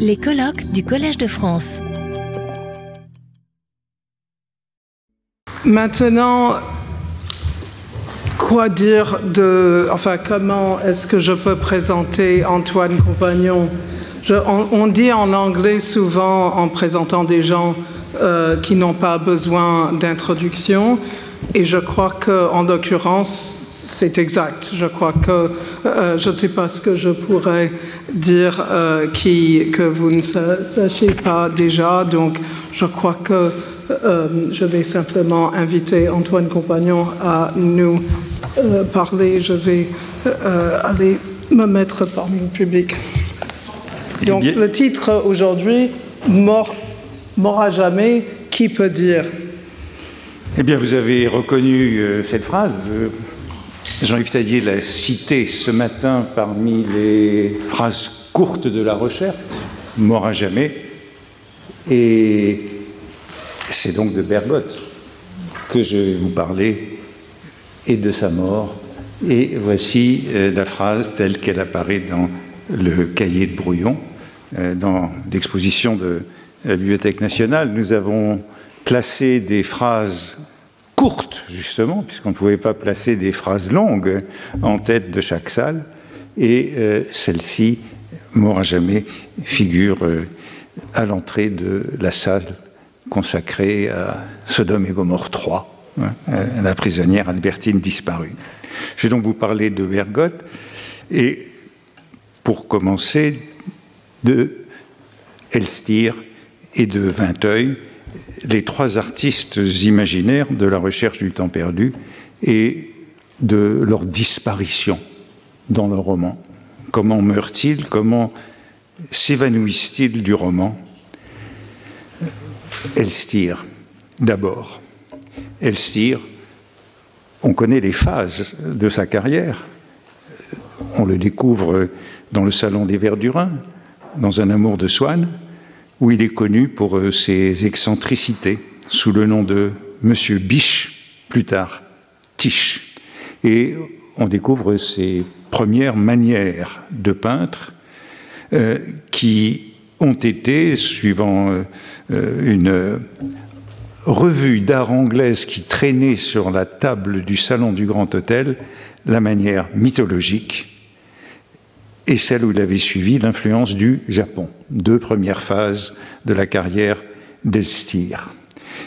Les colloques du Collège de France. Maintenant, quoi dire de, enfin, comment est-ce que je peux présenter Antoine Compagnon? On, dit en anglais souvent en présentant des gens euh, qui n'ont pas besoin d'introduction, et je crois que, en l'occurrence, c'est exact. Je crois que euh, je ne sais pas ce que je pourrais dire euh, qui, que vous ne sachiez pas déjà, donc je crois que euh, je vais simplement inviter Antoine Compagnon à nous parler. Je vais aller me mettre parmi le public. Donc bien... le titre aujourd'hui, Mort, mort à jamais, qui peut dire? Eh bien, vous avez reconnu euh, cette phrase. Jean-Yves Tadier l'a citée ce matin parmi les phrases courtes de la recherche, Mort à jamais. Et c'est donc de Bergotte que je vais vous parler et de sa mort. Et voici euh, la phrase telle qu'elle apparaît dans le cahier de brouillon, euh, dans l'exposition de la Bibliothèque nationale. Nous avons placé des phrases justement, puisqu'on ne pouvait pas placer des phrases longues en tête de chaque salle. Et euh, celle-ci, mort à jamais, figure euh, à l'entrée de la salle consacrée à Sodome et Gomorre 3, hein, la prisonnière Albertine disparue. Je vais donc vous parler de Bergotte et, pour commencer, de Elstir et de Vinteuil, les trois artistes imaginaires de la recherche du temps perdu et de leur disparition dans le roman. Comment meurent-ils? Comment s'évanouissent-ils du roman? Elstir, d'abord. Elstir, on connaît les phases de sa carrière. On le découvre dans le Salon des Verdurins, dans Un amour de Swann, où il est connu pour ses excentricités, sous le nom de Monsieur Biche, plus tard Tiche. Et on découvre ses premières manières de peintre euh, qui ont été, suivant euh, une revue d'art anglaise qui traînait sur la table du salon du Grand Hôtel, la manière mythologique et celle où il avait suivi l'influence du Japon, deux premières phases de la carrière d'Elstir.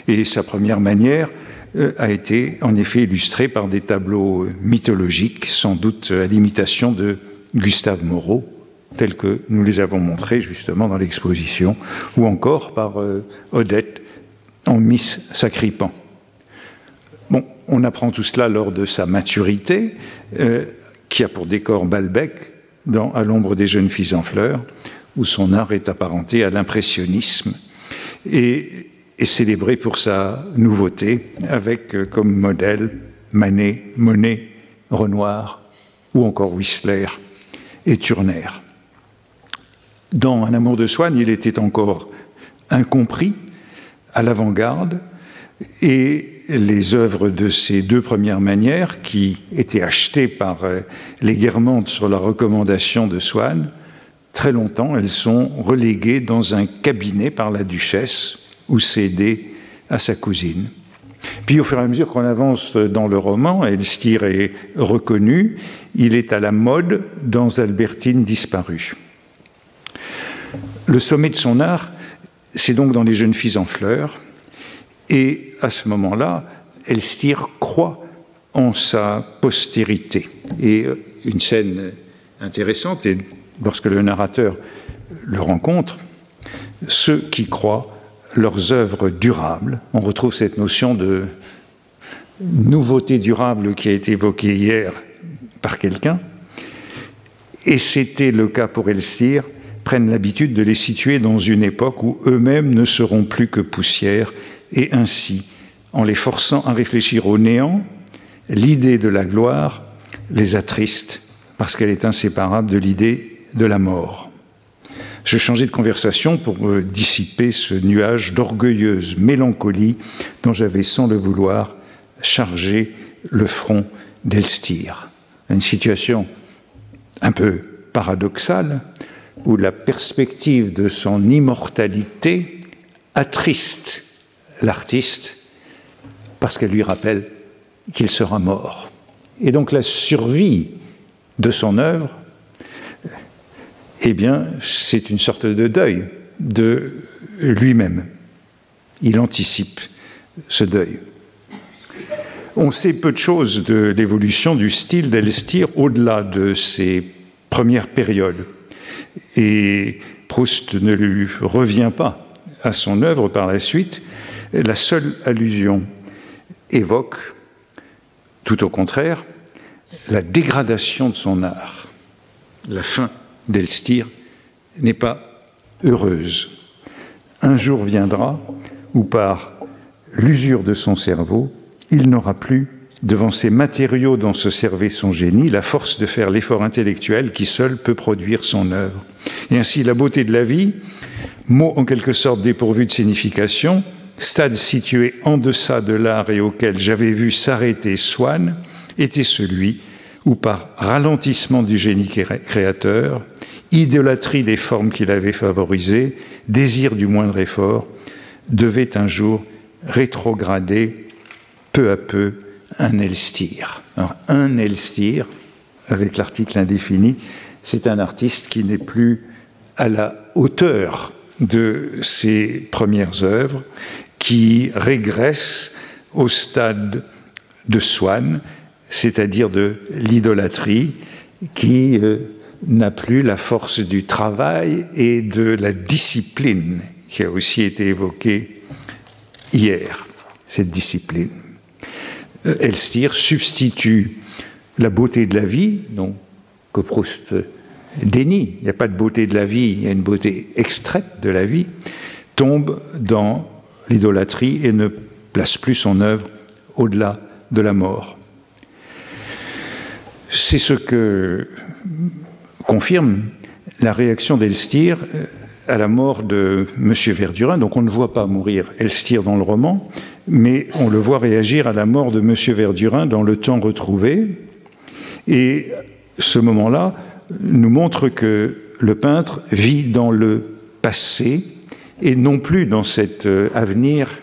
Et sa première manière euh, a été en effet illustrée par des tableaux mythologiques, sans doute à l'imitation de Gustave Moreau, tels que nous les avons montrés justement dans l'exposition, ou encore par euh, Odette en Miss Sacripant. Bon, on apprend tout cela lors de sa maturité, euh, qui a pour décor Balbec, dans À l'ombre des jeunes filles en fleurs, où son art est apparenté à l'impressionnisme et est célébré pour sa nouveauté, avec comme modèle Manet, Monet, Renoir ou encore Whistler et Turner. Dans Un amour de Swann, il était encore incompris, à l'avant-garde, et les œuvres de ces deux premières manières, qui étaient achetées par les Guermantes sur la recommandation de Swann, très longtemps, elles sont reléguées dans un cabinet par la duchesse ou cédées à sa cousine. Puis au fur et à mesure qu'on avance dans le roman, Elstir est reconnu, il est à la mode dans Albertine disparue. Le sommet de son art, c'est donc dans Les jeunes filles en fleurs, et à ce moment-là, Elstir croit en sa postérité. Et une scène intéressante, et lorsque le narrateur le rencontre, ceux qui croient leurs œuvres durables, on retrouve cette notion de nouveauté durable qui a été évoquée hier par quelqu'un, et c'était le cas pour Elstir, prennent l'habitude de les situer dans une époque où eux-mêmes ne seront plus que poussière, et ainsi, en les forçant à réfléchir au néant, l'idée de la gloire les attriste parce qu'elle est inséparable de l'idée de la mort. Je changeais de conversation pour dissiper ce nuage d'orgueilleuse mélancolie dont j'avais, sans le vouloir, chargé le front d'Elstir. Une situation un peu paradoxale, où la perspective de son immortalité attriste l'artiste parce qu'elle lui rappelle qu'il sera mort. Et donc la survie de son œuvre, eh bien, c'est une sorte de deuil de lui-même. Il anticipe ce deuil. On sait peu de choses de l'évolution du style d'Elstir au-delà de ses premières périodes. Et Proust ne lui revient pas à son œuvre par la suite. La seule allusion évoque, tout au contraire, la dégradation de son art. La fin d'Elstir n'est pas heureuse. Un jour viendra où par l'usure de son cerveau, il n'aura plus, devant ces matériaux dont se servait son génie, la force de faire l'effort intellectuel qui seul peut produire son œuvre. Et ainsi, la beauté de la vie, mot en quelque sorte dépourvu de signification, stade situé en deçà de l'art et auquel j'avais vu s'arrêter Swann, était celui où, par ralentissement du génie créateur, idolâtrie des formes qu'il avait favorisées, désir du moindre effort, devait un jour rétrograder peu à peu un Elstir. Un Elstir, avec l'article indéfini, c'est un artiste qui n'est plus à la hauteur de ses premières œuvres, qui régresse au stade de Swann, c'est-à-dire de l'idolâtrie, qui euh, n'a plus la force du travail et de la discipline, qui a aussi été évoquée hier, cette discipline. Euh, Elstir substitue la beauté de la vie, donc, que Proust dénie, il n'y a pas de beauté de la vie, il y a une beauté extraite de la vie, tombe dans l'idolâtrie et ne place plus son œuvre au-delà de la mort. C'est ce que confirme la réaction d'Elstir euh, à la mort de M. Verdurin. Donc on ne voit pas mourir Elstir dans le roman, mais on le voit réagir à la mort de M. Verdurin dans le temps retrouvé. Et ce moment-là nous montre que le peintre vit dans le passé et non plus dans cet euh, avenir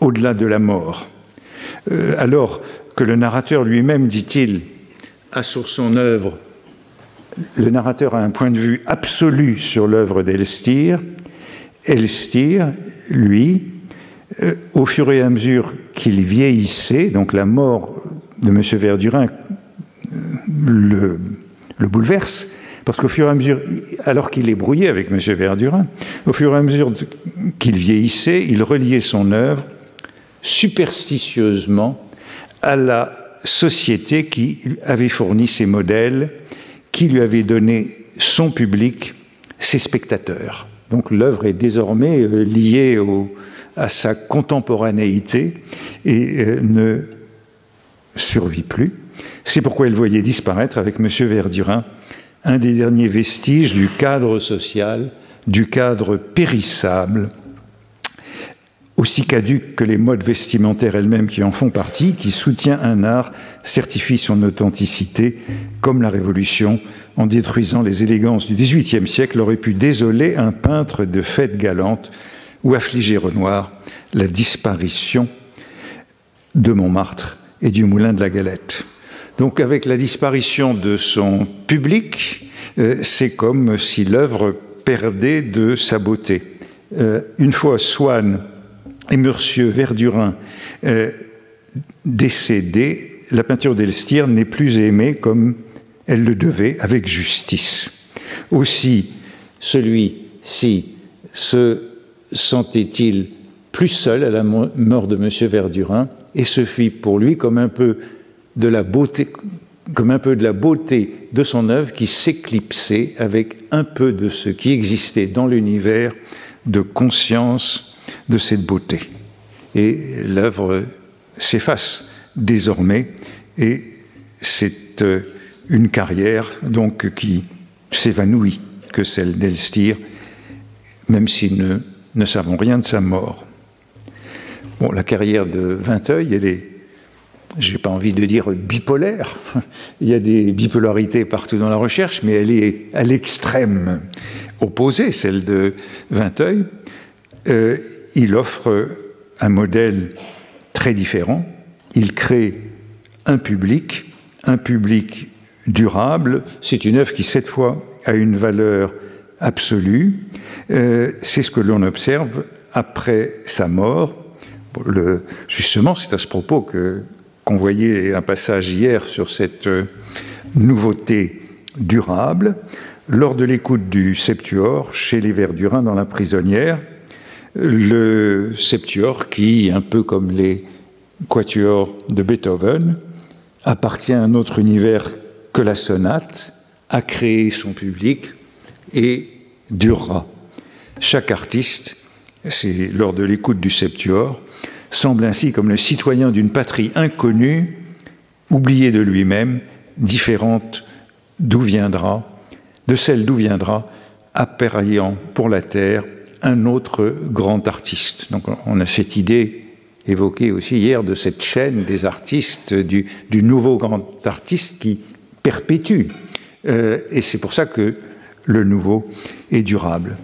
au-delà de la mort. Euh, alors que le narrateur lui-même, dit-il, a sur son œuvre, le narrateur a un point de vue absolu sur l'œuvre d'Elstir, Elstir, lui, euh, au fur et à mesure qu'il vieillissait, donc la mort de M. Verdurin le, le bouleverse, parce qu'au fur et à mesure, alors qu'il est brouillé avec M. Verdurin, au fur et à mesure qu'il vieillissait, il reliait son œuvre superstitieusement à la société qui avait fourni ses modèles, qui lui avait donné son public, ses spectateurs. Donc l'œuvre est désormais euh, liée à sa contemporanéité et euh, ne survit plus. C'est pourquoi elle voyait disparaître avec M. Verdurin un des derniers vestiges du cadre social, du cadre périssable, aussi caduque que les modes vestimentaires elles-mêmes qui en font partie, qui soutient un art, certifie son authenticité, comme la Révolution, en détruisant les élégances du XVIIIe siècle, aurait pu désoler un peintre de fêtes galantes ou affliger Renoir la disparition de Montmartre et du Moulin de la Galette. Donc avec la disparition de son public, euh, c'est comme si l'œuvre perdait de sa beauté. Euh, une fois Swann et Monsieur Verdurin euh, décédés, la peinture d'Elstir n'est plus aimée comme elle le devait, avec justice. Aussi, celui-ci se sentait-il plus seul à la mort de M. Verdurin et se fit pour lui comme un peu de la beauté, comme un peu de la beauté de son œuvre qui s'éclipsait avec un peu de ce qui existait dans l'univers de conscience de cette beauté. Et l'œuvre s'efface désormais et c'est euh, une carrière donc qui s'évanouit que celle d'Elstir, même si nous ne savons rien de sa mort. Bon, la carrière de Vinteuil, elle est j'ai pas envie de dire bipolaire, il y a des bipolarités partout dans la recherche, mais elle est à l'extrême opposé, celle de Vinteuil, euh, il offre un modèle très différent. Il crée un public, un public durable. C'est une œuvre qui, cette fois, a une valeur absolue. Euh, c'est ce que l'on observe après sa mort. Le, justement, c'est à ce propos que qu'on voyait un passage hier sur cette euh, nouveauté durable. Lors de l'écoute du Septuor chez les Verdurins dans la prisonnière, le Septuor, qui, un peu comme les quatuors de Beethoven, appartient à un autre univers que la sonate, a créé son public et durera. Chaque artiste, c'est lors de l'écoute du Septuor, semble ainsi comme le citoyen d'une patrie inconnue, oublié de lui-même, différente d'où viendra de celle d'où viendra, appareillant pour la terre un autre grand artiste. Donc on a cette idée évoquée aussi hier de cette chaîne des artistes, du, nouveau grand artiste qui perpétue. Euh, et c'est pour ça que le nouveau est durable.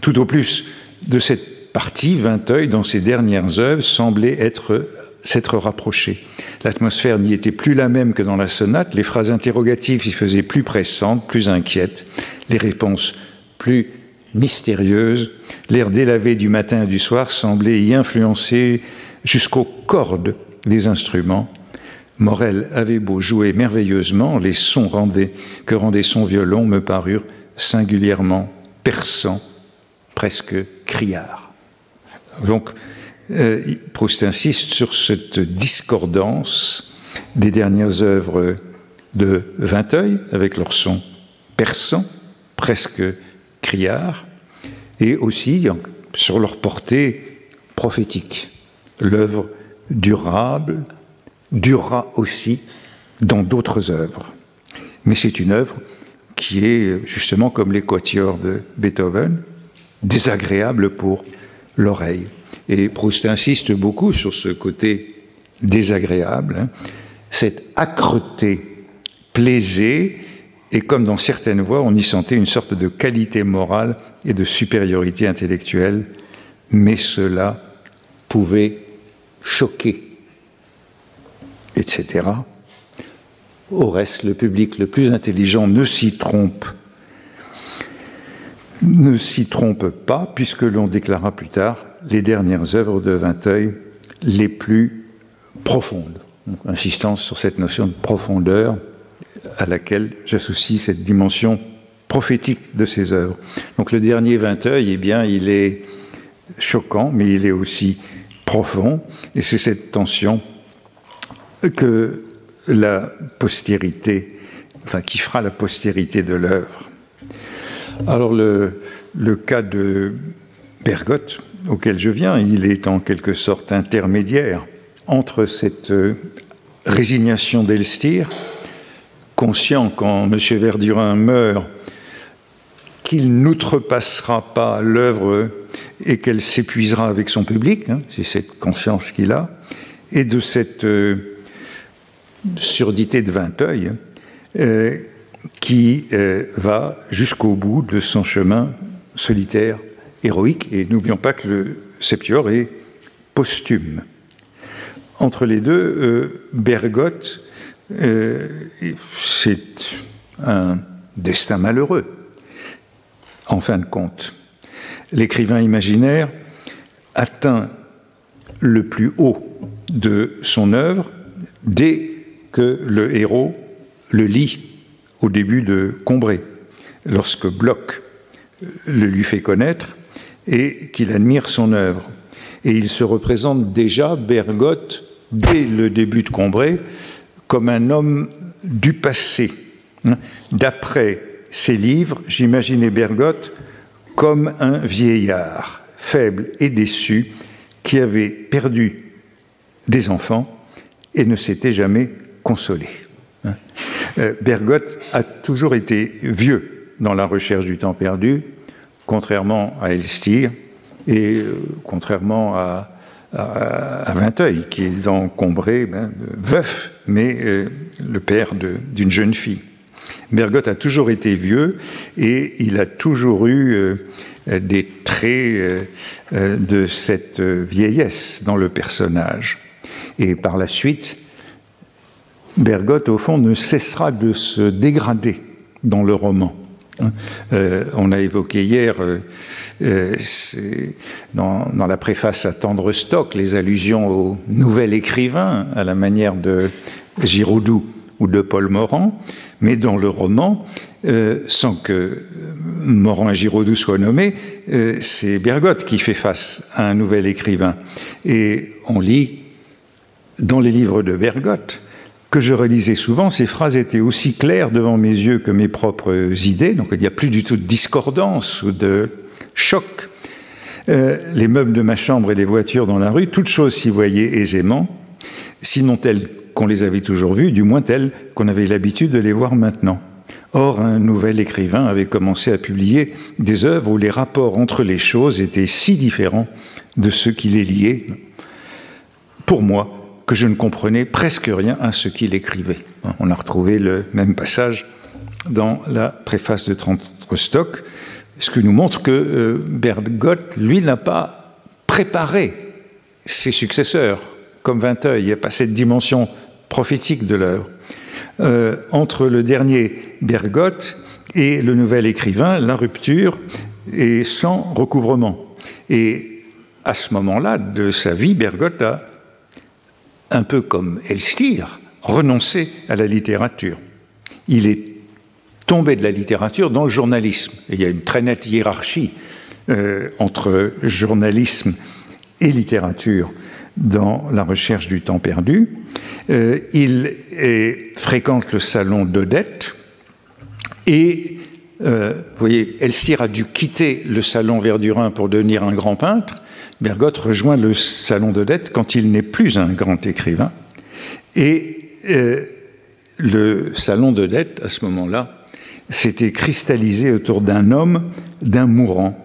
Tout au plus de cette partie, Vinteuil, dans ses dernières œuvres, semblait être s'être rapproché. L'atmosphère n'y était plus la même que dans la sonate, les phrases interrogatives s'y faisaient plus pressantes, plus inquiètes, les réponses plus mystérieuses, l'air délavé du matin et du soir semblait y influencer jusqu'aux cordes des instruments. Morel avait beau jouer merveilleusement, les sons que rendait son violon me parurent singulièrement perçants, presque criards. Donc, euh, Proust insiste sur cette discordance des dernières œuvres de Vinteuil, avec leur son perçant, presque criard, et aussi sur leur portée prophétique. L'œuvre durable durera aussi dans d'autres œuvres. Mais c'est une œuvre qui est justement comme les de Beethoven, désagréable pour l'oreille. Et Proust insiste beaucoup sur ce côté désagréable, hein. cette âcreté plaisait, et comme dans certaines voix, on y sentait une sorte de qualité morale et de supériorité intellectuelle, mais cela pouvait choquer, etc. Au reste, le public le plus intelligent ne s'y trompe ne s'y trompe pas, puisque l'on déclara plus tard les dernières œuvres de Vinteuil les plus profondes. insistance sur cette notion de profondeur à laquelle j'associe cette dimension prophétique de ces œuvres. Donc le dernier Vinteuil, eh bien, il est choquant, mais il est aussi profond, et c'est cette tension que la postérité, enfin qui fera la postérité de l'œuvre. Alors le, cas de Bergotte, auquel je viens, il est en quelque sorte intermédiaire entre cette euh, résignation d'Elstir, conscient quand M. Verdurin meurt qu'il n'outrepassera pas l'œuvre et qu'elle s'épuisera avec son public, hein, c'est cette conscience qu'il a, et de cette euh, surdité de Vinteuil euh, qui va jusqu'au bout de son chemin solitaire, héroïque, et n'oublions pas que le Septuor est posthume. Entre les deux, euh, Bergotte, euh, c'est un destin malheureux, en fin de compte. L'écrivain imaginaire atteint le plus haut de son œuvre dès que le héros le lit au début de Combray, lorsque Bloch le lui fait connaître et qu'il admire son œuvre. Et il se représente déjà, Bergotte, dès le début de Combray, comme un homme du passé. D'après ses livres, j'imaginais Bergotte comme un vieillard, faible et déçu, qui avait perdu des enfants et ne s'était jamais consolé. Euh, Bergotte a toujours été vieux dans la recherche du temps perdu, contrairement à Elstir et euh, contrairement à, Vinteuil, qui est dans Combray, ben, veuf, mais euh, le père d'une jeune fille. Bergotte a toujours été vieux et il a toujours eu des traits de cette vieillesse dans le personnage. Et par la suite, Bergotte, au fond, ne cessera de se dégrader dans le roman. Hein. Euh, on a évoqué hier, euh, euh, dans, la préface à Tendre Stock, les allusions au nouvel écrivain, à la manière de Giraudoux ou de Paul Morand, mais dans le roman, sans que Morand et Giraudoux soient nommés, c'est Bergotte qui fait face à un nouvel écrivain. Et on lit dans les livres de Bergotte que je relisais souvent, ces phrases étaient aussi claires devant mes yeux que mes propres idées, donc il n'y a plus du tout de discordance ou de choc. Euh, les meubles de ma chambre et les voitures dans la rue, toutes choses s'y voyaient aisément, sinon telles qu'on les avait toujours vues, du moins telles qu'on avait l'habitude de les voir maintenant. Or, un nouvel écrivain avait commencé à publier des œuvres où les rapports entre les choses étaient si différents de ceux qui les liaient. Pour moi, que je ne comprenais presque rien à ce qu'il écrivait. On a retrouvé le même passage dans la préface de Stock, ce qui nous montre que euh, Bergotte, lui, n'a pas préparé ses successeurs, comme Vinteuil. Il n'y a pas cette dimension prophétique de l'œuvre. Euh, entre le dernier Bergotte et le nouvel écrivain, la rupture est sans recouvrement. Et à ce moment-là de sa vie, Bergotte a un peu comme Elstir, renoncer à la littérature. Il est tombé de la littérature dans le journalisme. il y a une très nette hiérarchie euh, entre journalisme et littérature dans la recherche du temps perdu. Euh, il fréquente le salon d'Odette et, euh, voyez, Elstir a dû quitter le salon Verdurin pour devenir un grand peintre. Bergotte rejoint le salon d'Odette quand il n'est plus un grand écrivain. Et euh, le salon d'Odette, à ce moment-là, s'était cristallisé autour d'un homme, d'un mourant,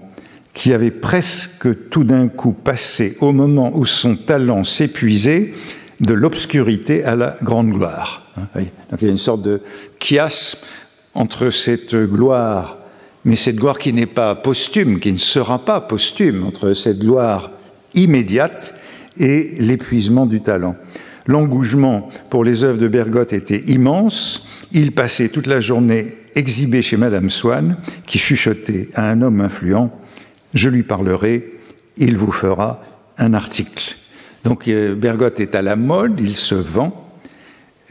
qui avait presque tout d'un coup passé, au moment où son talent s'épuisait, de l'obscurité à la grande gloire. Hein, Donc il y a une sorte de chiasme entre cette gloire mais cette gloire qui n'est pas posthume, qui ne sera pas posthume, entre cette gloire immédiate et l'épuisement du talent. L'engouement pour les œuvres de Bergotte était immense. Il passait toute la journée exhibé chez Madame Swann, qui chuchotait à un homme influent Je lui parlerai, il vous fera un article. Donc euh, Bergotte est à la mode, il se vend,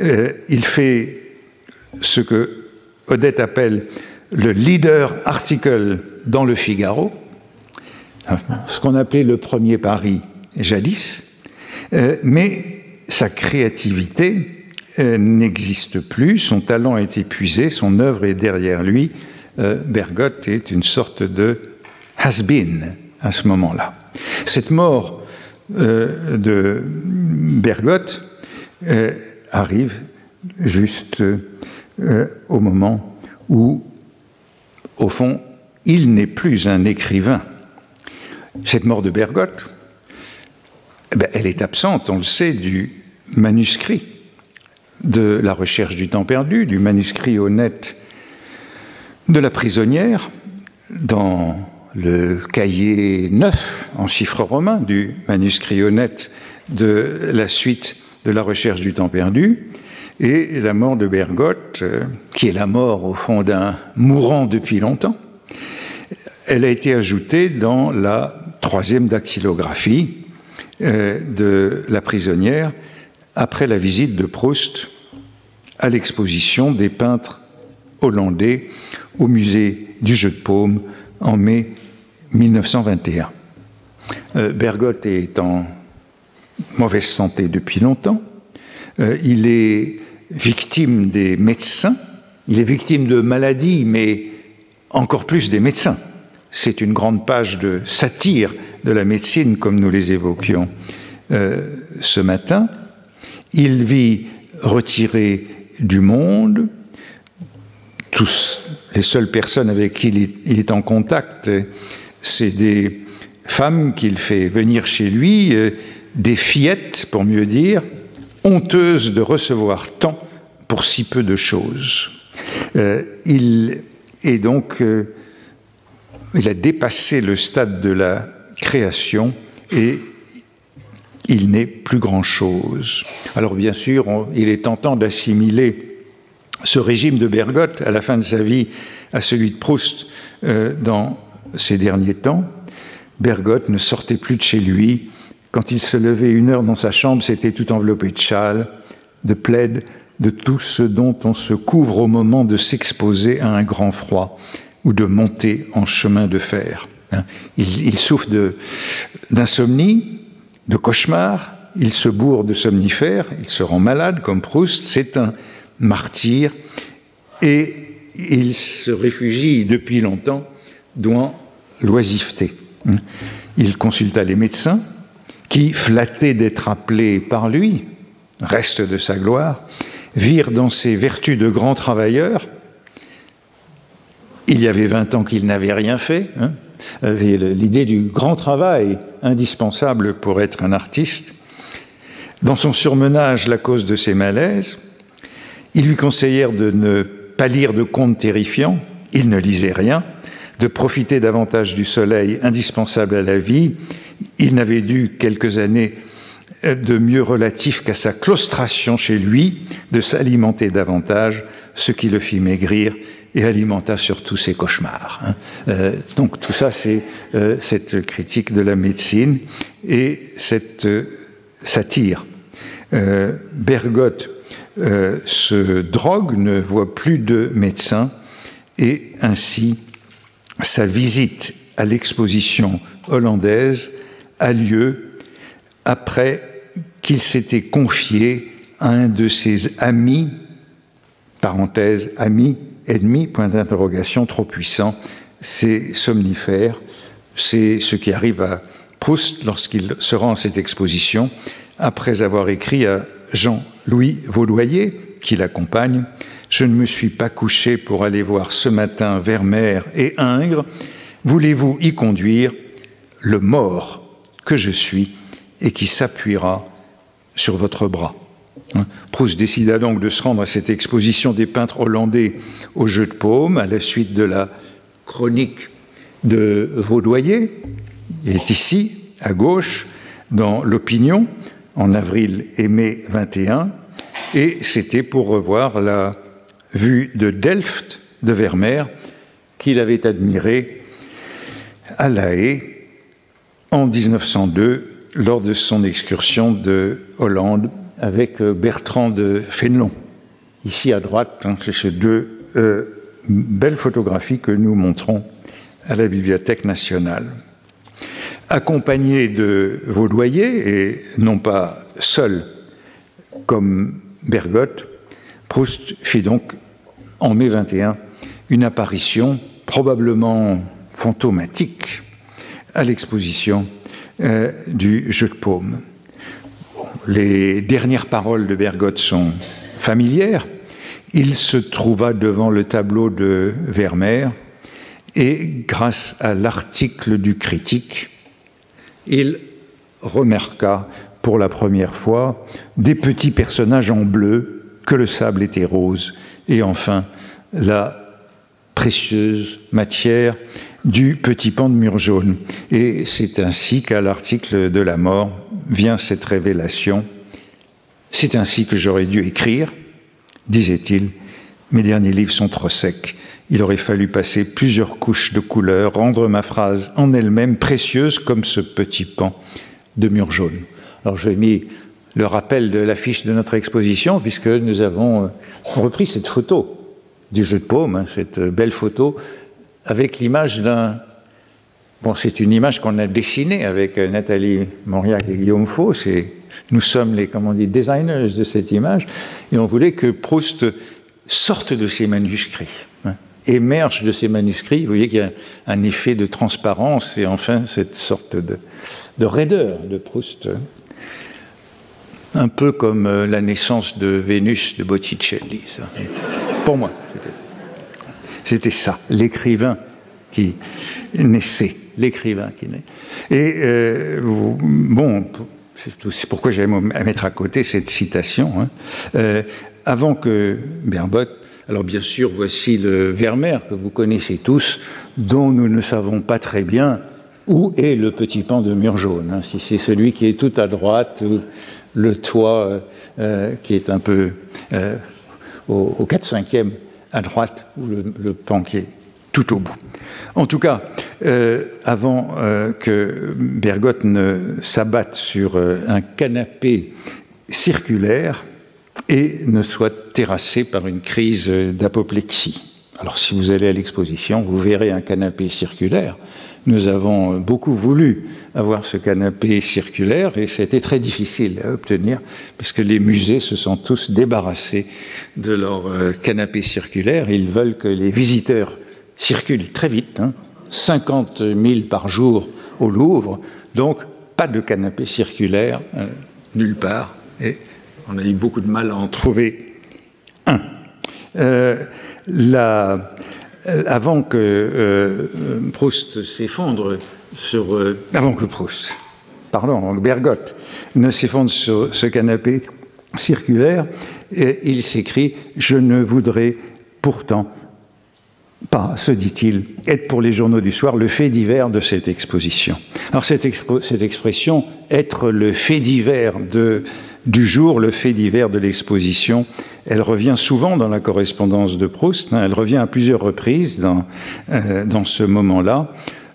euh, il fait ce que Odette appelle le leader article dans le Figaro, ce qu'on appelait le premier Paris jadis, euh, mais sa créativité euh, n'existe plus, son talent est épuisé, son œuvre est derrière lui. Euh, Bergotte est une sorte de has-been à ce moment-là. Cette mort de Bergotte arrive juste au moment où au fond, il n'est plus un écrivain. Cette mort de Bergotte, eh ben, elle est absente, on le sait, du manuscrit de la recherche du temps perdu, du manuscrit honnête de la prisonnière, dans le cahier neuf en chiffres romains du manuscrit honnête de la suite de la recherche du temps perdu. Et la mort de Bergotte, euh, qui est la mort au fond d'un mourant depuis longtemps, elle a été ajoutée dans la troisième dactylographie euh, de la prisonnière après la visite de Proust à l'exposition des peintres hollandais au musée du Jeu de Paume en mai 1921. Euh, Bergotte est en mauvaise santé depuis longtemps. il est victime des médecins, il est victime de maladies, mais encore plus des médecins. C'est une grande page de satire de la médecine, comme nous les évoquions euh, ce matin. Il vit retiré du monde. Tous, les seules personnes avec qui il est en contact, c'est des femmes qu'il fait venir chez lui, euh, des fillettes, pour mieux dire, honteuses de recevoir tant pour si peu de choses. Euh, il est donc, euh, il a dépassé le stade de la création et il n'est plus grand-chose. Alors bien sûr, il est tentant d'assimiler ce régime de Bergotte à la fin de sa vie à celui de Proust euh, dans ces derniers temps. Bergotte ne sortait plus de chez lui. Quand il se levait une heure dans sa chambre, c'était tout enveloppé de châles, de plaides, de tout ce dont on se couvre au moment de s'exposer à un grand froid ou de monter en chemin de fer. Hein. Il, souffre d'insomnie, de, de cauchemars, il se bourre de somnifères, il se rend malade comme Proust, c'est un martyr, et il se réfugie depuis longtemps dans l'oisiveté. Hein. Il consulta les médecins, qui, flattés d'être appelés par lui, reste de sa gloire, virent dans ses vertus de grand travailleur, il y avait 20 ans qu'il n'avait rien fait, hein, l'idée du grand travail indispensable pour être un artiste. Dans son surmenage, la cause de ses malaises, ils lui conseillèrent de ne pas lire de contes terrifiants, il ne lisait rien, de profiter davantage du soleil indispensable à la vie. Il n'avait dû quelques années de mieux relatif qu'à sa claustration chez lui, de s'alimenter davantage, ce qui le fit maigrir et alimenta surtout ses cauchemars. Hein. Euh, donc tout ça, c'est euh, cette critique de la médecine et cette euh, satire. Bergotte se drogue, ne voit plus de médecin et ainsi sa visite à l'exposition hollandaise a lieu après qu'il s'était confié à un de ses amis, parenthèse, amis, ennemis, point d'interrogation, trop puissant, c'est somnifères. C'est ce qui arrive à Proust lorsqu'il se rend à cette exposition, après avoir écrit à Jean-Louis Vaudoyer, qui l'accompagne, Je ne me suis pas couché pour aller voir ce matin Vermeer et Ingres. Voulez-vous y conduire le mort que je suis et qui s'appuiera sur votre bras? Hein? Proust décida donc de se rendre à cette exposition des peintres hollandais au Jeu de Paume, à la suite de la chronique de Vaudoyer. Il est ici, à gauche, dans l'Opinion, en avril et mai 21, et c'était pour revoir la vue de Delft de Vermeer qu'il avait admirée à La Haye en 1902 lors de son excursion de Hollande avec euh, Bertrand de Fénelon. Ici à droite, hein, c'est ces deux euh, belles photographies que nous montrons à la Bibliothèque nationale. Accompagné de Vaudoyer, et non pas seul comme Bergotte, Proust fit donc en mai 21 une apparition probablement fantomatique à l'exposition euh, du Jeu de Paume. Les dernières paroles de Bergotte sont familières. Il se trouva devant le tableau de Vermeer et grâce à l'article du critique, il remarqua pour la première fois des petits personnages en bleu, que le sable était rose, et enfin la précieuse matière du petit pan de mur jaune. Et c'est ainsi qu'à l'article de la mort, vient cette révélation. C'est ainsi que j'aurais dû écrire, disait-il. Mes derniers livres sont trop secs. Il aurait fallu passer plusieurs couches de couleurs, rendre ma phrase en elle-même précieuse comme ce petit pan de mur jaune. Alors j'ai mis le rappel de l'affiche de notre exposition, puisque nous avons euh, repris cette photo du jeu de paume, hein, cette belle photo, avec l'image d'un Bon, c'est une image qu'on a dessinée avec euh, Nathalie Mauriac et Guillaume Faux. Nous sommes les, comment on dit, designers de cette image. Et on voulait que Proust sorte de ses manuscrits, hein, émerge de ses manuscrits. Vous voyez qu'il y a un effet de transparence et enfin cette sorte de, de raideur de Proust. Un peu comme euh, la naissance de Vénus de Botticelli. Ça. Pour moi, c'était ça, l'écrivain qui naissait l'écrivain qui naît. Et euh, bon, c'est pourquoi j'aime mettre à côté cette citation, hein. euh, avant que Bergotte, alors bien sûr, voici le Vermeer que vous connaissez tous, dont nous ne savons pas très bien où est le petit pan de mur jaune, hein. si c'est celui qui est tout à droite, ou le toit euh, euh, qui est un peu au, au 4-5e à droite, ou le, le pan tout au bout. En tout cas, euh, avant euh, que Bergotte ne s'abatte sur euh, un canapé circulaire et ne soit terrassé par une crise d'apoplexie. Alors si vous allez à l'exposition, vous verrez un canapé circulaire. Nous avons beaucoup voulu avoir ce canapé circulaire et c'était très difficile à obtenir parce que les musées se sont tous débarrassés de leur canapé circulaire. Ils veulent que les visiteurs circulent très vite, hein, 50 000 par jour au Louvre, donc pas de canapé circulaire euh, nulle part, et on a eu beaucoup de mal à en trouver un. Euh, la, euh, avant que euh, Proust s'effondre sur. Euh, avant que Proust, pardon, Bergotte ne s'effondre sur ce canapé circulaire, il s'écrit Je ne voudrais pourtant pas, se dit-il, être pour les journaux du soir le fait divers de cette exposition. Alors cette, cette expression, être le fait divers de, du jour, le fait divers de l'exposition, elle revient souvent dans la correspondance de Proust, hein, elle revient à plusieurs reprises dans, euh, ce moment-là.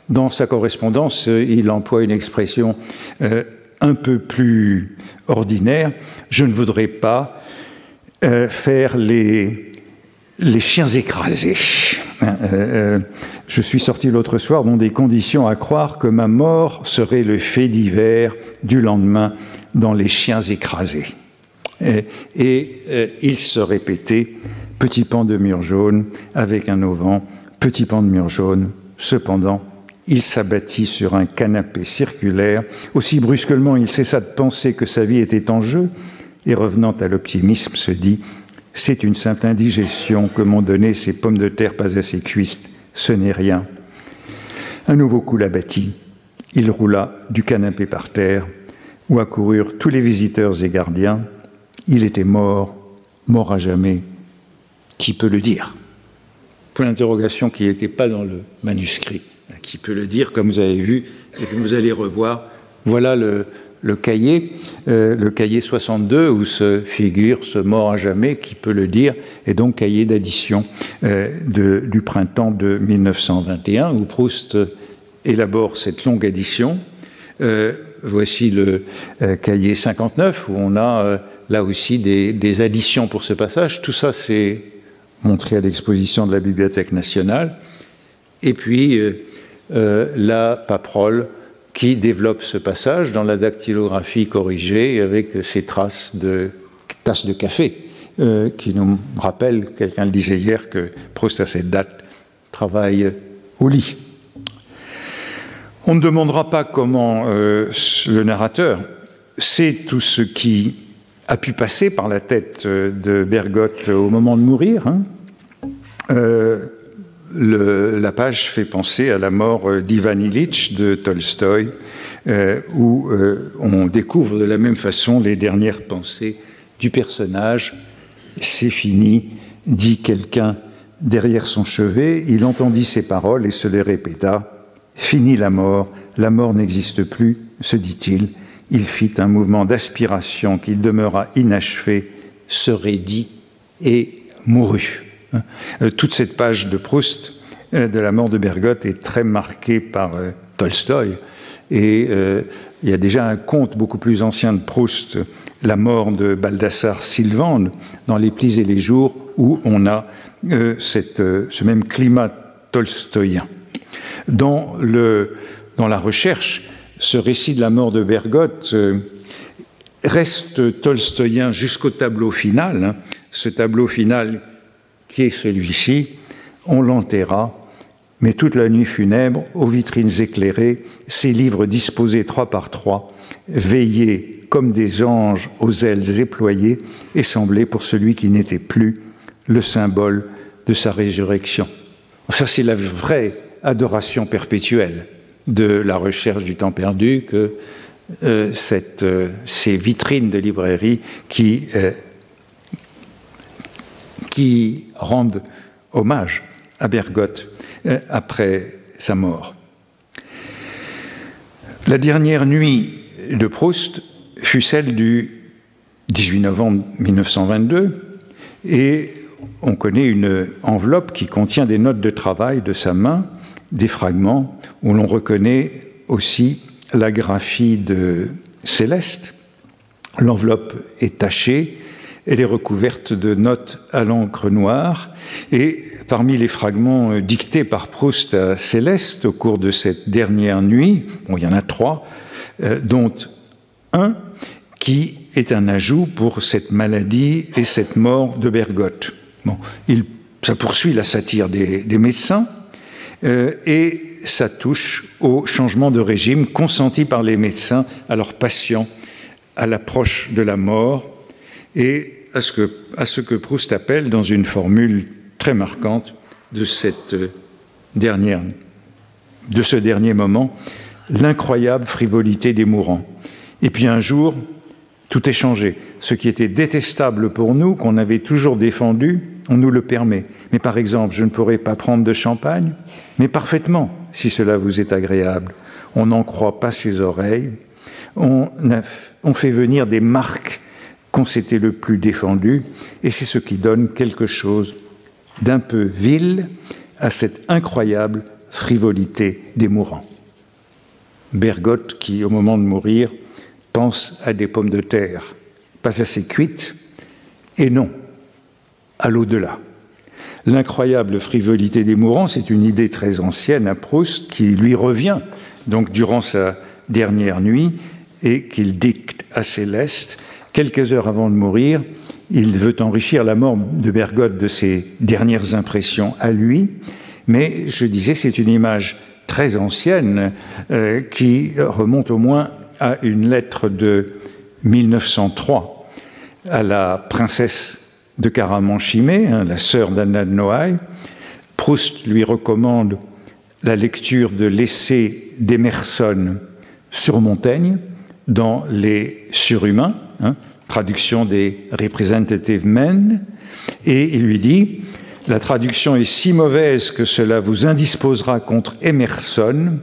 Dans sa correspondance, il emploie une expression euh, un peu plus ordinaire. Je ne voudrais pas euh, faire les, les chiens écrasés. Euh, euh, je suis sorti l'autre soir dans des conditions à croire que ma mort serait le fait divers du lendemain dans les chiens écrasés. Et, et euh, il se répétait petit pan de mur jaune avec un auvent, petit pan de mur jaune. Cependant, il s'abattit sur un canapé circulaire. Aussi brusquement, il cessa de penser que sa vie était en jeu et revenant à l'optimisme, se dit c'est une simple indigestion que m'ont donné ces pommes de terre pas assez cuistes. Ce n'est rien. Un nouveau coup l'abattit. Il roula du canapé par terre, où accoururent tous les visiteurs et gardiens. Il était mort, mort à jamais. Qui peut le dire? Point d'interrogation qui n'était pas dans le manuscrit. Qui peut le dire, comme vous avez vu, et que vous allez revoir? Voilà le, cahier, euh, le cahier 62, où se figure ce mort à jamais, qui peut le dire, et donc cahier d'addition euh, du printemps de 1921, où Proust élabore cette longue addition. Euh, voici le euh, cahier 59, où on a euh, là aussi des, additions pour ce passage. Tout ça, c'est montré à l'exposition de la Bibliothèque nationale. Et puis, euh, la paperole qui développe ce passage dans la dactylographie corrigée avec ces traces de tasses de café euh, qui nous rappellent, quelqu'un le disait hier, que Proust à cette date travaille au lit. On ne demandera pas comment euh, le narrateur sait tout ce qui a pu passer par la tête de Bergotte au moment de mourir. Hein. Euh, la page fait penser à la mort euh, d'Ivan Illich de Tolstoï, euh, où euh, on découvre de la même façon les dernières pensées du personnage. C'est fini, dit quelqu'un derrière son chevet. Il entendit ces paroles et se les répéta. Fini la mort, la mort n'existe plus, se dit-il. Il fit un mouvement d'aspiration qui demeura inachevé, se raidit et mourut. Euh, toute cette page de Proust euh, de la mort de Bergotte est très marquée par euh, Tolstoï. Et il y a déjà un conte beaucoup plus ancien de Proust, La mort de Baldassare Sylvande, dans Les plis et les jours, où on a ce même climat tolstoïen. Dans la recherche, ce récit de la mort de Bergotte euh, reste tolstoïen jusqu'au tableau final. Hein, ce tableau final qui est celui-ci, on l'enterra, mais toute la nuit funèbre, aux vitrines éclairées, ces livres disposés trois par trois, veillés comme des anges aux ailes éployées, et semblaient pour celui qui n'était plus le symbole de sa résurrection. Ça, c'est la vraie adoration perpétuelle de la recherche du temps perdu que cette, ces vitrines de librairie qui, qui rendent hommage à Bergotte après sa mort. La dernière nuit de Proust fut celle du 18 novembre 1922 et on connaît une enveloppe qui contient des notes de travail de sa main, des fragments où l'on reconnaît aussi la graphie de Céleste. L'enveloppe est tachée, elle est recouverte de notes à l'encre noire et parmi les fragments euh, dictés par Proust à Céleste au cours de cette dernière nuit, bon, il y en a trois, euh, dont un qui est un ajout pour cette maladie et cette mort de Bergotte. Bon, il, ça poursuit la satire des, médecins euh, et ça touche au changement de régime consenti par les médecins à leurs patients à l'approche de la mort et à ce, que, à ce que Proust appelle dans une formule très marquante de cette euh, dernière, de ce dernier moment, l'incroyable frivolité des mourants. Et puis un jour, tout est changé. Ce qui était détestable pour nous, qu'on avait toujours défendu, on nous le permet. Mais par exemple, je ne pourrais pas prendre de champagne, mais parfaitement, si cela vous est agréable. On n'en croit pas ses oreilles. On, fait venir des marques qu'on s'était le plus défendu, et c'est ce qui donne quelque chose d'un peu vil à cette incroyable frivolité des mourants. Bergotte, qui au moment de mourir pense à des pommes de terre, pas assez cuites, et non, à l'au-delà. L'incroyable frivolité des mourants, c'est une idée très ancienne à Proust qui lui revient donc durant sa dernière nuit et qu'il dicte à Céleste quelques heures avant de mourir il veut enrichir la mort de Bergotte de ses dernières impressions à lui, mais je disais, c'est une image très ancienne euh, qui remonte au moins à une lettre de 1903 à la princesse de Caramanchimé, hein, la sœur d'Anna de Noailles. Proust lui recommande la lecture de l'essai d'Emerson sur Montaigne dans Les Surhumains, hein, traduction des Representative Men, et il lui dit La traduction est si mauvaise que cela vous indisposera contre Emerson.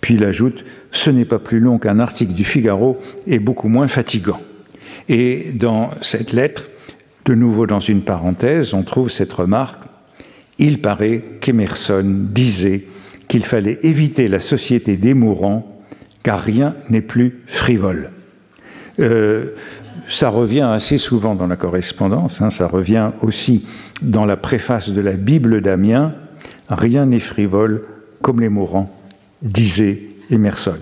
Puis il ajoute Ce n'est pas plus long qu'un article du Figaro et beaucoup moins fatigant. Et dans cette lettre, de nouveau dans une parenthèse, on trouve cette remarque Il paraît qu'Emerson disait qu'il fallait éviter la société des mourants, car rien n'est plus frivole. Euh, ça revient assez souvent dans la correspondance, hein, ça revient aussi dans la préface de la Bible d'Amiens. Rien n'est frivole comme les mourants, disait Emerson.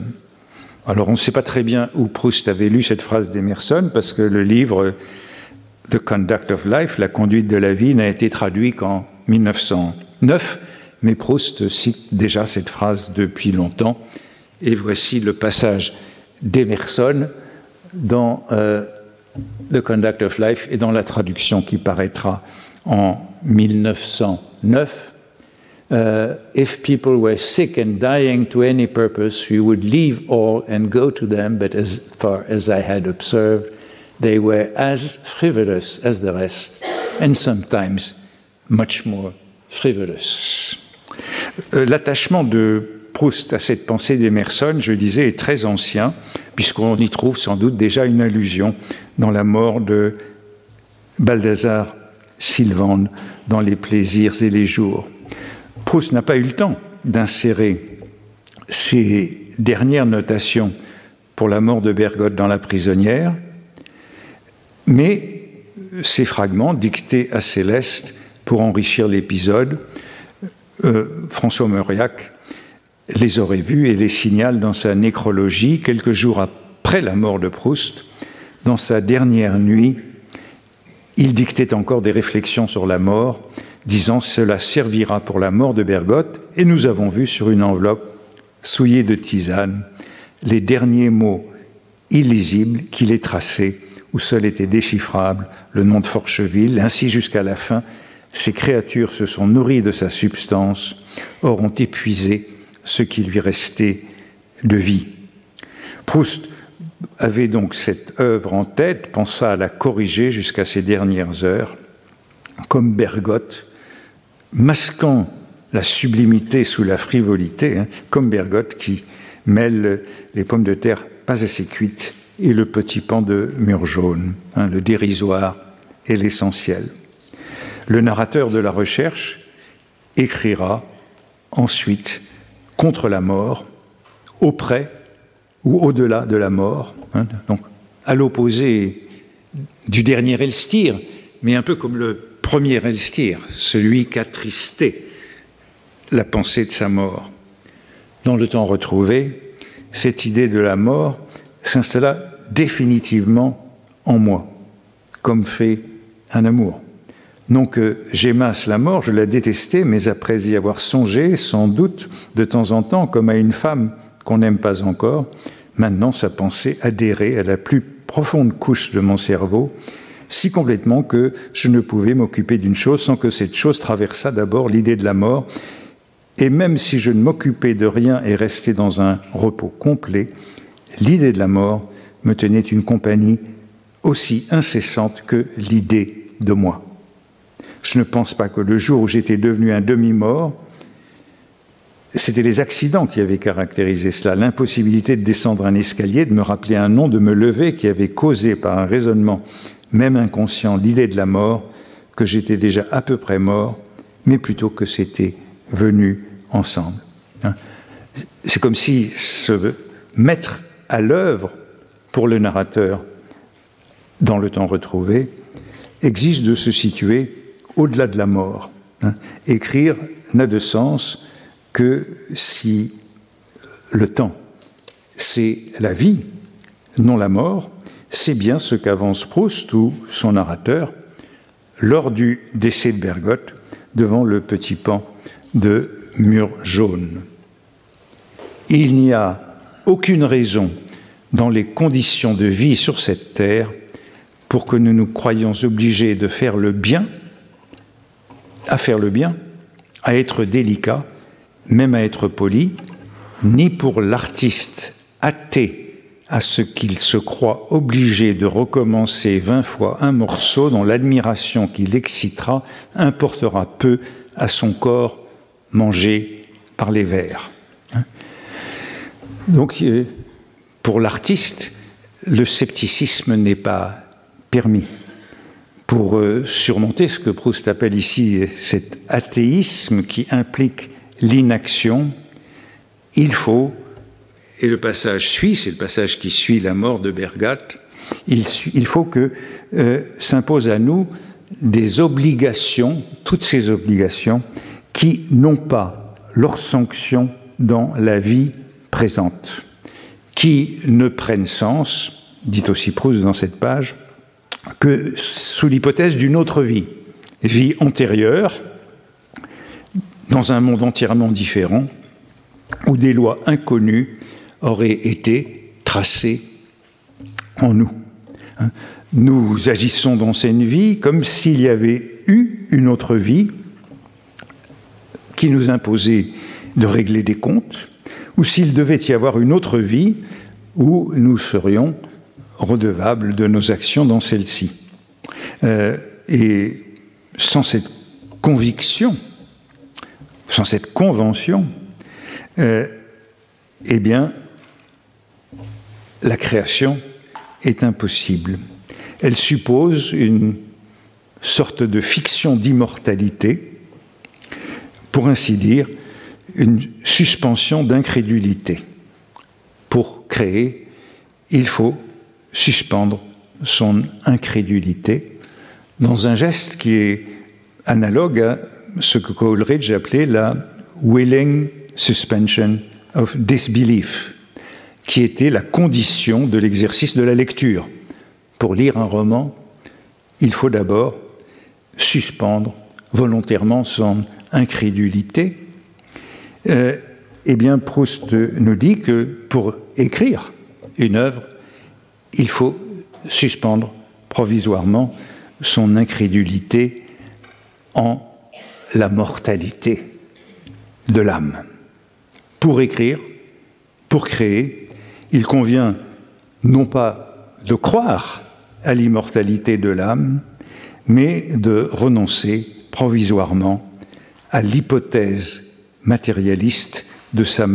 Alors on ne sait pas très bien où Proust avait lu cette phrase d'Emerson, parce que le livre The Conduct of Life, La conduite de la vie, n'a été traduit qu'en 1909, mais Proust cite déjà cette phrase depuis longtemps. Et voici le passage d'Emerson dans euh, The Conduct of Life et dans la traduction qui paraîtra en 1909. Uh, if people were sick and dying to any purpose, we would leave all and go to them, but as far as I had observed, they were as frivolous as the rest, and sometimes much more frivolous. Euh, l'attachement de Proust à cette pensée d'Emerson, je disais, est très ancien puisqu'on y trouve sans doute déjà une allusion dans la mort de Balthazar Sylvande dans Les plaisirs et les jours. Proust n'a pas eu le temps d'insérer ces dernières notations pour la mort de Bergotte dans La prisonnière, mais ces fragments dictés à Céleste pour enrichir l'épisode, euh, François Mauriac les aurait vus et les signale dans sa nécrologie quelques jours après la mort de Proust. Dans sa dernière nuit, il dictait encore des réflexions sur la mort, disant Cela servira pour la mort de Bergotte, et nous avons vu sur une enveloppe souillée de tisane les derniers mots illisibles qu'il ait tracés, où seul était déchiffrable le nom de Forcheville, ainsi jusqu'à la fin. Ces créatures se sont nourries de sa substance, auront épuisé ce qui lui restait de vie. Proust avait donc cette œuvre en tête, pensa à la corriger jusqu'à ses dernières heures, comme Bergotte, masquant la sublimité sous la frivolité, hein, comme Bergotte qui mêle les pommes de terre pas assez cuites et le petit pan de mur jaune, hein, le dérisoire et l'essentiel. Le narrateur de la recherche écrira ensuite contre la mort, auprès ou au-delà de la mort, hein, donc à l'opposé du dernier Elstir, mais un peu comme le premier Elstir, celui qu'attristait la pensée de sa mort. Dans le temps retrouvé, cette idée de la mort s'installa définitivement en moi, comme fait un amour. Non que j'aimasse la mort, je la détestais, mais après y avoir songé, sans doute, de temps en temps, comme à une femme qu'on n'aime pas encore, maintenant sa pensée adhérait à la plus profonde couche de mon cerveau, si complètement que je ne pouvais m'occuper d'une chose sans que cette chose traversât d'abord l'idée de la mort, et même si je ne m'occupais de rien et restais dans un repos complet, l'idée de la mort me tenait une compagnie aussi incessante que l'idée de moi. Je ne pense pas que le jour où j'étais devenu un demi-mort, c'était les accidents qui avaient caractérisé cela, l'impossibilité de descendre un escalier, de me rappeler un nom, de me lever, qui avait causé par un raisonnement, même inconscient, l'idée de la mort, que j'étais déjà à peu près mort, mais plutôt que c'était venu ensemble. Hein. C'est comme si se mettre à l'œuvre pour le narrateur dans le temps retrouvé exige de se situer au-delà de la mort. Hein. Écrire n'a de sens que si le temps, c'est la vie, non la mort, c'est bien ce qu'avance Proust ou son narrateur lors du décès de Bergotte devant le petit pan de mur jaune. Il n'y a aucune raison dans les conditions de vie sur cette terre pour que nous nous croyions obligés de faire le bien, à faire le bien, à être délicat, même à être poli, ni pour l'artiste athée à ce qu'il se croit obligé de recommencer vingt fois un morceau dont l'admiration qu'il excitera importera peu à son corps mangé par les vers. Hein. Donc, euh, pour l'artiste, le scepticisme n'est pas permis pour euh, surmonter ce que Proust appelle ici cet athéisme qui implique l'inaction, il faut, et le passage suit, c'est le passage qui suit la mort de Bergatte, il, faut que euh, s'imposent à nous des obligations, toutes ces obligations, qui n'ont pas leur sanction dans la vie présente, qui ne prennent sens, dit aussi Proust dans cette page, que sous l'hypothèse d'une autre vie, vie antérieure, dans un monde entièrement différent, où des lois inconnues auraient été tracées en nous. Hein. Nous agissons dans cette vie comme s'il y avait eu une autre vie qui nous imposait de régler des comptes, ou s'il devait y avoir une autre vie où nous serions redevables de nos actions dans celle-ci. Euh, et sans cette conviction, sans cette convention, euh, eh bien, la création est impossible. Elle suppose une sorte de fiction d'immortalité, pour ainsi dire, une suspension d'incrédulité. Pour créer, il faut suspendre son incrédulité dans un geste qui est analogue à ce que Coleridge appelait la willing suspension of disbelief, qui était la condition de l'exercice de la lecture. Pour lire un roman, il faut d'abord suspendre volontairement son incrédulité. Euh, eh bien, Proust nous dit que pour écrire une œuvre, il faut suspendre provisoirement son incrédulité en la mortalité de l'âme. Pour écrire, pour créer, il convient non pas de croire à l'immortalité de l'âme, mais de renoncer provisoirement à l'hypothèse matérialiste de sa,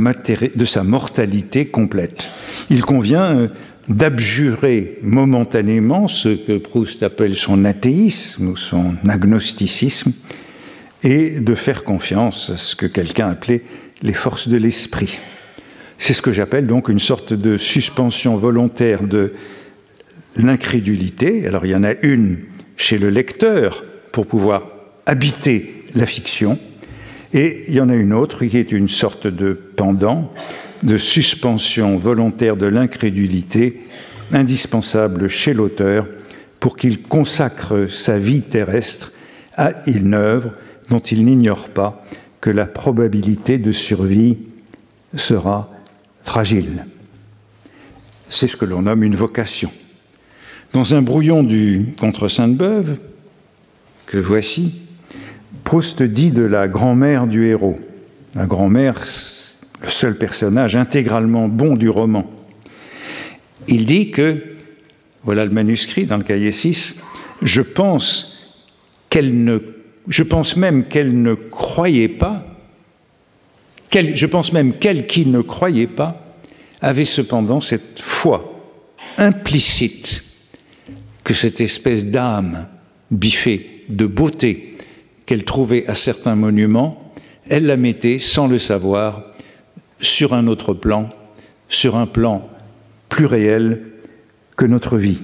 mortalité complète. Il convient euh, d'abjurer momentanément ce que Proust appelle son athéisme ou son agnosticisme et de faire confiance à ce que quelqu'un appelait les forces de l'esprit. C'est ce que j'appelle donc une sorte de suspension volontaire de l'incrédulité. Alors il y en a une chez le lecteur pour pouvoir habiter la fiction, et il y en a une autre qui est une sorte de pendant, de suspension volontaire de l'incrédulité, indispensable chez l'auteur pour qu'il consacre sa vie terrestre à une œuvre dont il n'ignore pas que la probabilité de survie sera fragile. C'est ce que l'on nomme une vocation. Dans un brouillon du Contre Sainte-Beuve, que voici, Proust dit de la grand-mère du héros. La grand-mère, le seul personnage intégralement bon du roman. Il dit que, voilà le manuscrit dans le cahier 6, je pense je pense même qu'elle ne croyait pas, je pense même qu'elle qui ne croyait pas avait cependant cette foi implicite que cette espèce d'âme biffée de beauté qu'elle trouvait à certains monuments, elle la mettait sans le savoir sur un autre plan, sur un plan plus réel que notre vie.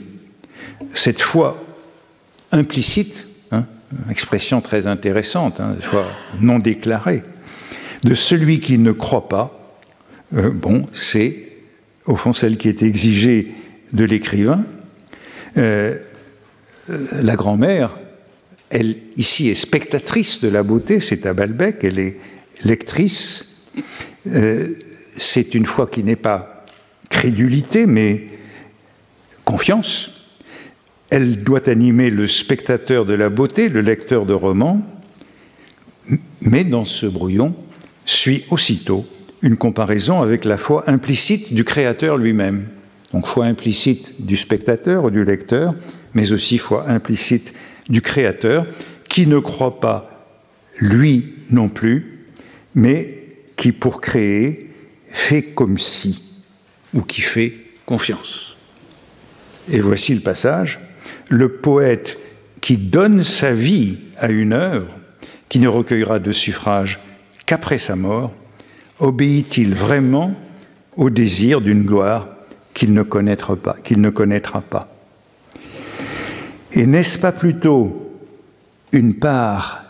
Cette foi implicite, hein, expression très intéressante, hein, foi non déclarée, de celui qui ne croit pas, euh, bon, c'est au fond celle qui est exigée de l'écrivain, euh, la grand-mère, elle ici est spectatrice de la beauté, c'est à Balbec, elle est lectrice. Euh, c'est une foi qui n'est pas crédulité, mais confiance. Elle doit animer le spectateur de la beauté, le lecteur de romans, mais dans ce brouillon suit aussitôt une comparaison avec la foi implicite du créateur lui-même. Donc foi implicite du spectateur ou du lecteur, mais aussi foi implicite du Créateur, qui ne croit pas lui non plus, mais qui pour créer fait comme si, ou qui fait confiance. Et voici le passage. Le poète qui donne sa vie à une œuvre, qui ne recueillera de suffrage qu'après sa mort, obéit-il vraiment au désir d'une gloire qu'il ne connaîtra pas, qu'il ne connaîtra pas? Et n'est-ce pas plutôt une part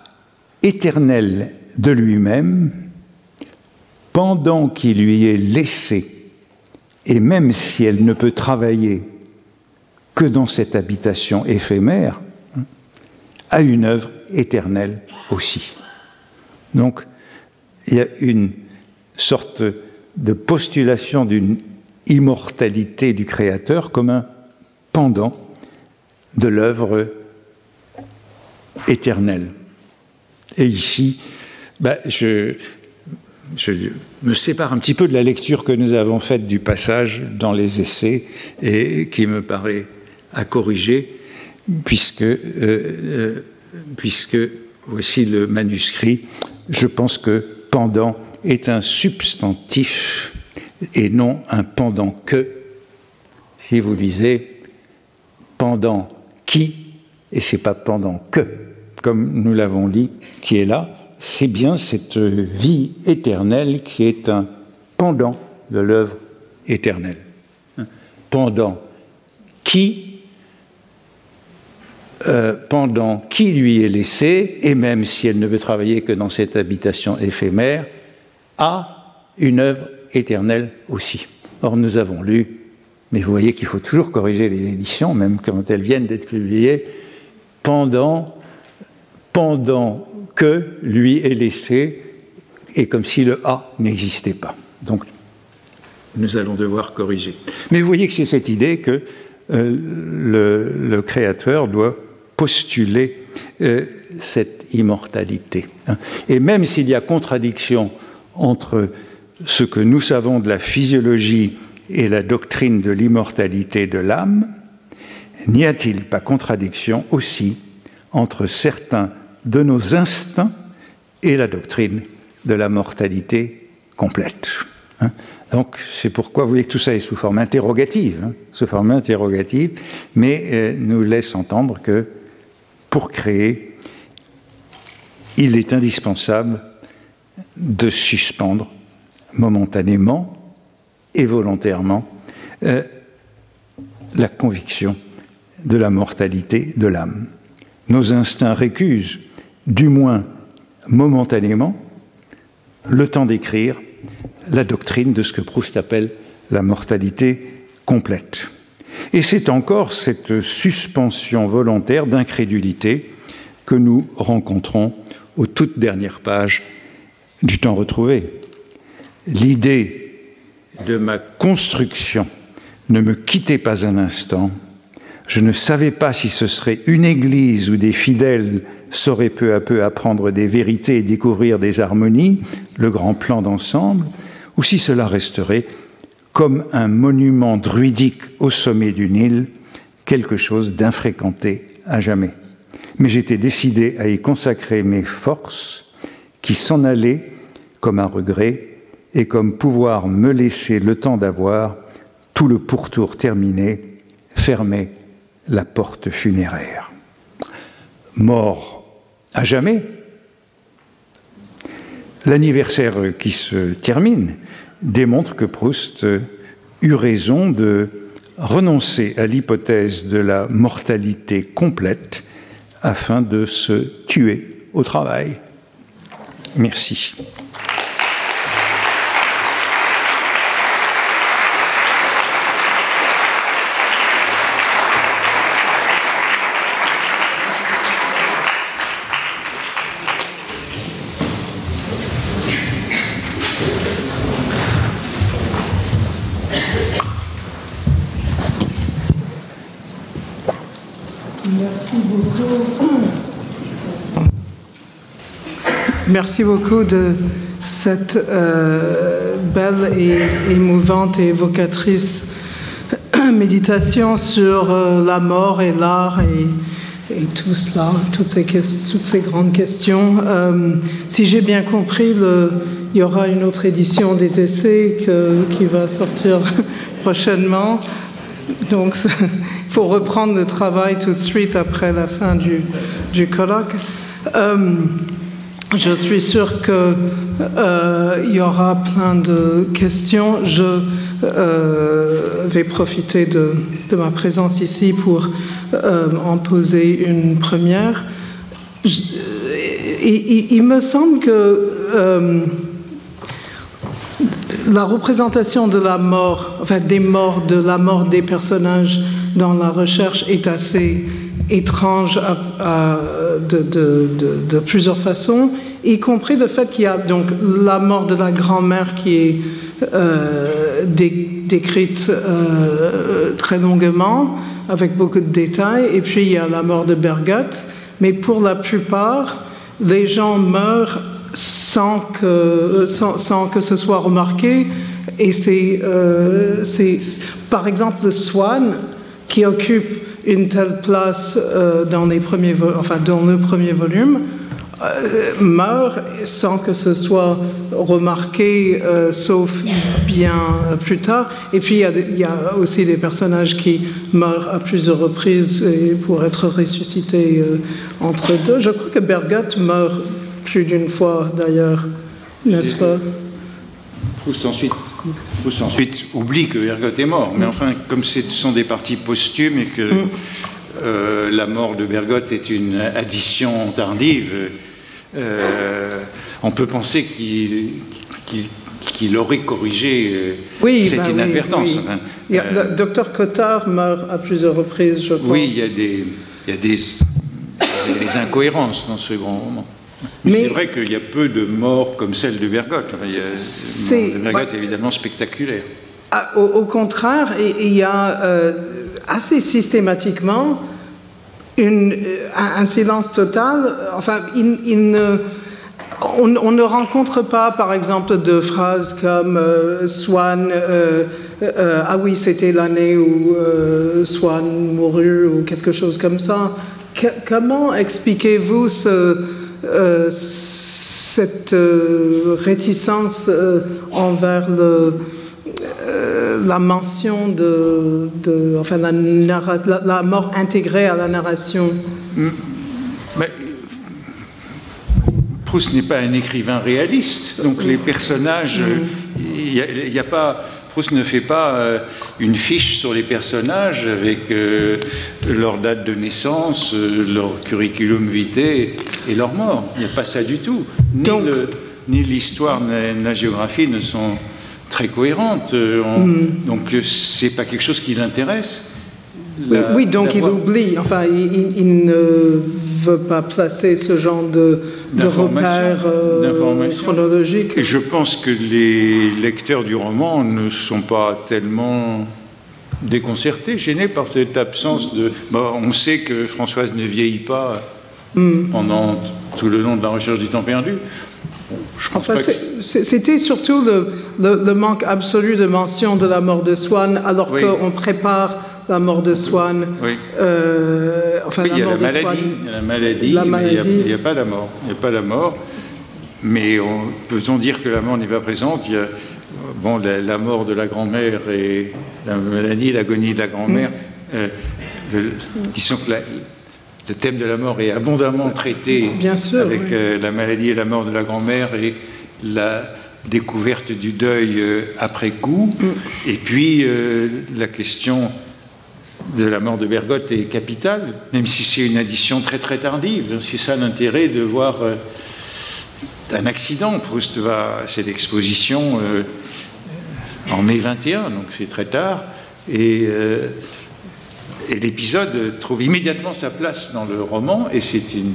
éternelle de lui-même pendant qu'il lui est laissé, et même si elle ne peut travailler que dans cette habitation éphémère, à une œuvre éternelle aussi? Donc, il y a une sorte de postulation d'une immortalité du Créateur comme un pendant de l'œuvre éternelle. Et ici, je, je, me sépare un petit peu de la lecture que nous avons faite du passage dans les essais et qui me paraît à corriger, puisque, euh, euh, puisque voici le manuscrit. Je pense que pendant est un substantif et non un pendant que. Si vous lisez pendant qui, et c'est pas pendant que, comme nous l'avons dit, qui est là, c'est bien cette vie éternelle qui est un pendant de l'œuvre éternelle. Pendant qui, euh, pendant qui lui est laissé, et même si elle ne veut travailler que dans cette habitation éphémère, a une œuvre éternelle aussi. Or, nous avons lu, mais vous voyez qu'il faut toujours corriger les éditions, même quand elles viennent d'être publiées, pendant, que lui est laissé, et comme si le A n'existait pas. Donc, nous allons devoir corriger. Mais vous voyez que c'est cette idée que euh, le, créateur doit postuler euh, cette immortalité. Hein. Et même s'il y a contradiction entre ce que nous savons de la physiologie et la doctrine de l'immortalité de l'âme, n'y a-t-il pas contradiction aussi entre certains de nos instincts et la doctrine de la mortalité complète hein Donc c'est pourquoi vous voyez que tout ça est sous forme interrogative, hein, sous forme interrogative, mais euh, nous laisse entendre que pour créer, il est indispensable de suspendre momentanément et volontairement euh, la conviction de la mortalité de l'âme. Nos instincts récusent, du moins momentanément, le temps d'écrire la doctrine de ce que Proust appelle la mortalité complète. Et c'est encore cette suspension volontaire d'incrédulité que nous rencontrons aux toutes dernières pages du temps retrouvé. L'idée de ma construction ne me quittait pas un instant. Je ne savais pas si ce serait une église où des fidèles sauraient peu à peu apprendre des vérités et découvrir des harmonies, le grand plan d'ensemble, ou si cela resterait comme un monument druidique au sommet d'une île, quelque chose d'infréquenté à jamais. Mais j'étais décidé à y consacrer mes forces, qui s'en allaient comme un regret et comme pouvoir me laisser le temps d'avoir tout le pourtour terminé, fermer la porte funéraire. Mort à jamais, l'anniversaire qui se termine démontre que Proust eut raison de renoncer à l'hypothèse de la mortalité complète afin de se tuer au travail. Merci. Merci beaucoup de cette euh, belle et émouvante et évocatrice méditation sur euh, la mort et l'art et, tout cela, toutes ces, grandes questions. Euh, si j'ai bien compris, il y aura une autre édition des essais qui va sortir prochainement. Donc, il faut reprendre le travail tout de suite après la fin du, du colloque. Je suis sûr qu'il euh, y aura plein de questions. Je euh, vais profiter de, ma présence ici pour euh, en poser une première. Il, il, me semble que la représentation de la mort, enfin des morts, de la mort des personnages dans la recherche est assez étrange de, plusieurs façons, y compris le fait qu'il y a donc la mort de la grand-mère qui est euh, dé, décrite euh, très longuement, avec beaucoup de détails, et puis il y a la mort de Bergotte, mais pour la plupart, les gens meurent sans que, sans, sans que ce soit remarqué, et c'est, euh, par exemple, le Swan qui occupe une telle place euh, dans, les premiers enfin, dans le premier volume euh, meurt sans que ce soit remarqué, euh, sauf bien plus tard. Et puis il y, a, il y, a, aussi des personnages qui meurent à plusieurs reprises pour être ressuscités euh, entre deux. Je crois que Bergat meurt plus d'une fois d'ailleurs, n'est-ce pas? Proust ensuite, Proust ensuite oublie que Bergotte est mort, mais enfin, comme ce sont des parties posthumes et que mm. euh, la mort de Bergotte est une addition tardive, euh, on peut penser qu'il qu qu aurait corrigé euh, oui, cette bah inadvertance. Oui, il y a, euh, Docteur Cotard meurt à plusieurs reprises, je crois. Oui, il y a des, il y a des, des incohérences dans ce grand roman. Mais, Mais c'est vrai qu'il y a peu de morts comme celle de Bergotte. De Bergotte est évidemment spectaculaire. Ah, au, au, contraire, il y a euh, assez systématiquement une, un, silence total. Enfin, il, il ne, on, ne rencontre pas, par exemple, de phrases comme euh, Swan, euh, euh, ah oui, c'était l'année où Swan mourut ou quelque chose comme ça. comment expliquez-vous cette réticence envers la mention de, enfin, la, mort intégrée à la narration mm. Proust n'est pas un écrivain réaliste, donc les personnages, il n'y a, pas. Proust ne fait pas euh, une fiche sur les personnages avec euh, leur date de naissance, euh, leur curriculum vitae et leur mort. Il n'y a pas ça du tout. Ni l'histoire ni la géographie ne sont très cohérentes. Mm. Donc c'est pas quelque chose qui l'intéresse. oui, donc il oublie. Enfin, il ne veut pas placer ce genre de, de repères euh, chronologiques. Et je pense que les lecteurs du roman ne sont pas tellement déconcertés, gênés par cette absence de... on sait que Françoise ne vieillit pas hmm. pendant tout le long de la recherche du temps perdu. Enfin, C'était surtout le, le, manque absolu de mention de la mort de Swann alors qu'on prépare la mort de Swann. Oui. Euh, enfin, il y a la maladie, il y a la maladie, mais il n'y a, pas la mort. Il n'y a pas la mort. Mais peut-on dire que la mort n'est pas présente? Il y a bon, la, mort de la grand-mère et la maladie, l'agonie de la grand-mère. Mm. Euh, que le thème de la mort est abondamment traité Bien sûr, avec euh, la maladie et la mort de la grand-mère et la découverte du deuil euh, après coup. Mm. Et puis la question de la mort de Bergotte est capitale, même si c'est une addition très très tardive. C'est ça l'intérêt de voir euh, un accident. Proust va à cette exposition euh, en mai 21, donc c'est très tard, et, euh, et l'épisode trouve immédiatement sa place dans le roman, et c'est une,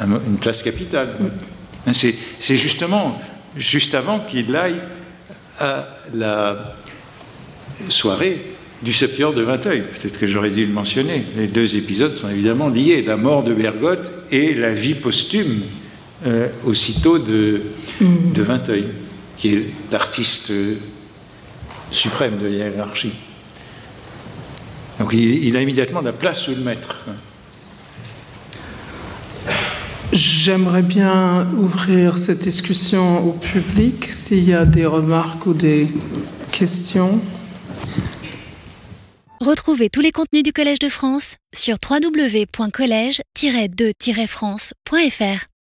une, place capitale. C'est justement juste avant qu'il aille à la soirée du Septior de Vinteuil. Peut-être que j'aurais dû le mentionner. Les deux épisodes sont évidemment liés. La mort de Bergotte et la vie posthume euh, aussitôt de, mm. de Vinteuil, qui est l'artiste suprême de hiérarchie. Donc il, a immédiatement la place sous le maître. J'aimerais bien ouvrir cette discussion au public s'il y a des remarques ou des questions. Retrouvez tous les contenus du Collège de France sur www.colège-2-france.fr.